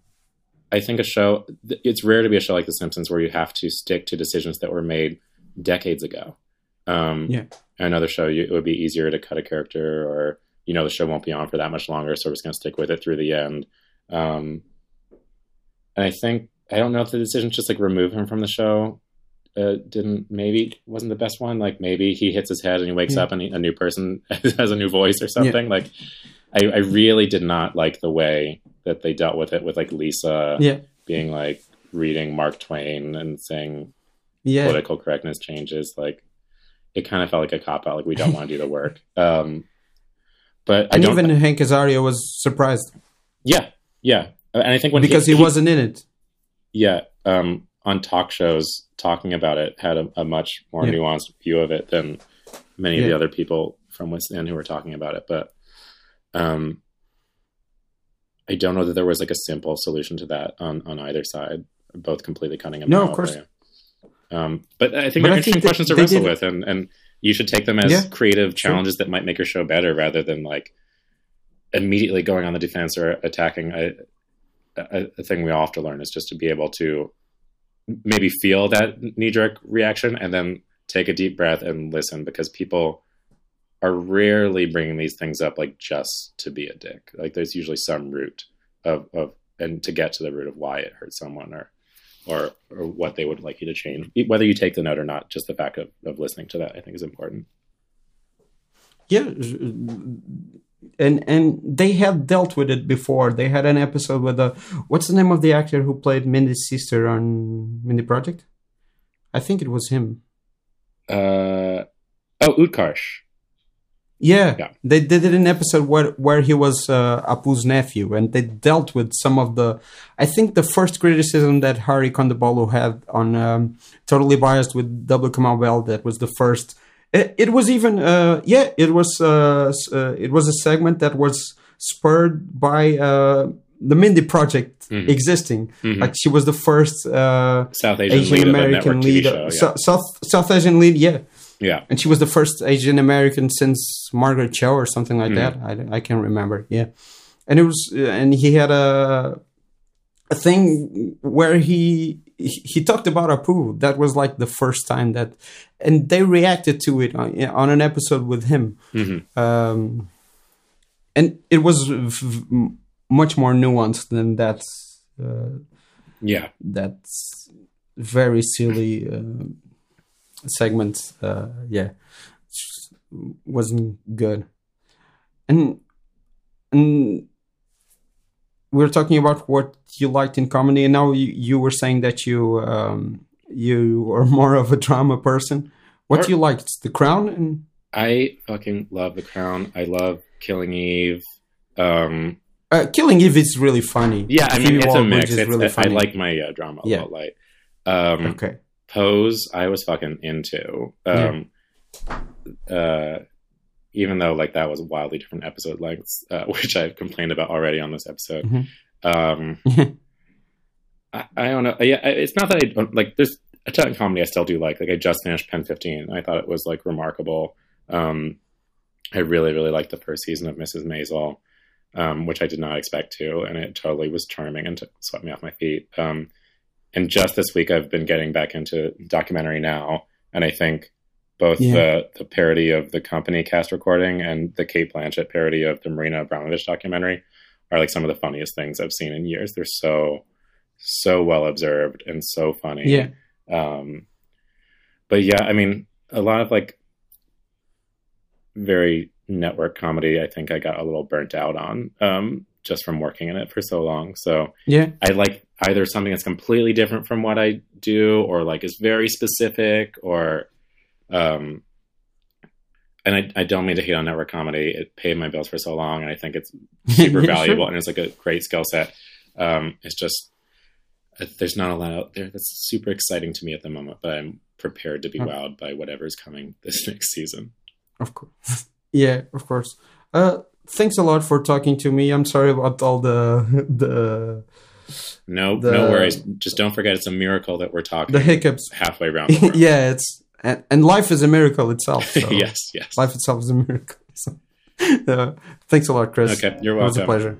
I think a show it's rare to be a show like The Simpsons where you have to stick to decisions that were made decades ago. Um, Yeah. Another show, you, it would be easier to cut a character, or you know the show won't be on for that much longer, so we're just going to stick with it through the end. Um, and I think I don't know if the decision just like remove him from the show uh, didn't maybe wasn't the best one. Like maybe he hits his head and he wakes Yeah. up and he, a new person (laughs) has a new voice or something. Like I, I really did not like the way that they dealt with it with like Lisa Yeah, being like reading Mark Twain and saying yeah. political correctness changes. Like it kind of felt like a cop out. Like we don't want to do the work. (laughs) Um, but I and don't. even Hank Azaria was surprised yeah, yeah. And I think when because he, wasn't in it. yeah um, on talk shows talking about it had a, a much more Yeah. nuanced view of it than many of the other people from End who were talking about it. But um, I don't know that there was like a simple solution to that on on either side. Both completely cutting him No, out. of course. yeah. Um, but I think But they're I interesting think they- questions to wrestle with, and and you should take them as Yeah, creative sure. challenges that might make your show better, rather than like immediately going on the defense or attacking. a a thing we all have to learn is just to be able to maybe feel that knee jerk reaction and then take a deep breath and listen because people are rarely bringing these things up like just to be a dick. Like there's usually some root of, of and to get to the root of why it hurt someone or or or what they would like you to change. Whether you take the note or not, just the fact of, of listening to that I think is important. Yeah, and and they had dealt with it before. They had an episode with a what's the name of the actor who played Mindy's sister on Mindy Project? I think it was him. Uh oh, Utkarsh. Yeah, Yeah. they did an episode where where he was uh, Apu's nephew, and they dealt with some of the. I think the first criticism that Hari Kondabolu had on um, Totally Biased with W. Kamau Bell. That was the first. It, it was even uh, yeah, it was uh, uh, it was a segment that was spurred by uh, the Mindy Project Mhm. existing. Mhm. Like she was the first uh, South Asian, Asian American lead, show. Yeah. Sou- South South Asian lead, yeah yeah. and she was the first Asian American since Margaret Cho or something like Mhm. that. I, I can't remember. Yeah, and it was and he had a a thing where he he he talked about Apu. That was like the first time that, and they reacted to it on, on an episode with him. hmm Um, and it was v- v- much more nuanced than that. Uh, Yeah. that's very silly uh, segment. Uh, yeah, wasn't good. And and we are talking about what you liked in comedy, and now you, you were saying that you um, you are more of a drama person. What Or- do you like? It's The Crown and I fucking love The Crown. I love Killing Eve. Um, uh, Killing Eve is really funny. yeah, I mean, Phoebe it's a mix. It's, really I like my uh, drama a Yeah. light. Um, Okay. Pose, I was fucking into. Um, uh, even though like that was wildly different episode lengths, uh, (laughs) which I've complained about already on this episode. Mhm. Um, (laughs) I, I don't know. Yeah, it's not that I don't like. There's a ton of comedy I still do like. Like I just finished Pen 15. I thought it was like remarkable. Um, I really, really liked the first season of Mrs. Maisel, um, which I did not expect to, and it totally was charming and t- swept me off my feet. Um, and just this week I've been getting back into documentary now, and I think both Yeah. the the parody of the company cast recording and the Cate Blanchett parody of the Marina Abramović documentary are like some of the funniest things I've seen in years. They're so so well observed and so funny. Yeah. Um, but yeah, I mean, a lot of like very network comedy. I think I got a little burnt out on um, just from working in it for so long. So Yeah. I like either something that's completely different from what I do, or like is very specific, or um, and I, I don't mean to hate on network comedy. It paid my bills for so long, and I think it's (laughs) super valuable sure. and it's like a great skill set. Um, it's just uh, there's not a lot out there that's super exciting to me at the moment, but I'm prepared to be wowed by whatever's coming (laughs) this next season. Of course. (laughs) yeah, of course. Uh, thanks a lot for talking to me. I'm sorry about all the the No, The- no worries. Just don't forget it's a miracle that we're talking the hiccups. halfway around. The yeah, it's and, and life is a miracle itself. So (laughs) yes, yes. life itself is a miracle. (laughs) So, uh, thanks a lot, Chris. Okay, you're welcome. It was a pleasure.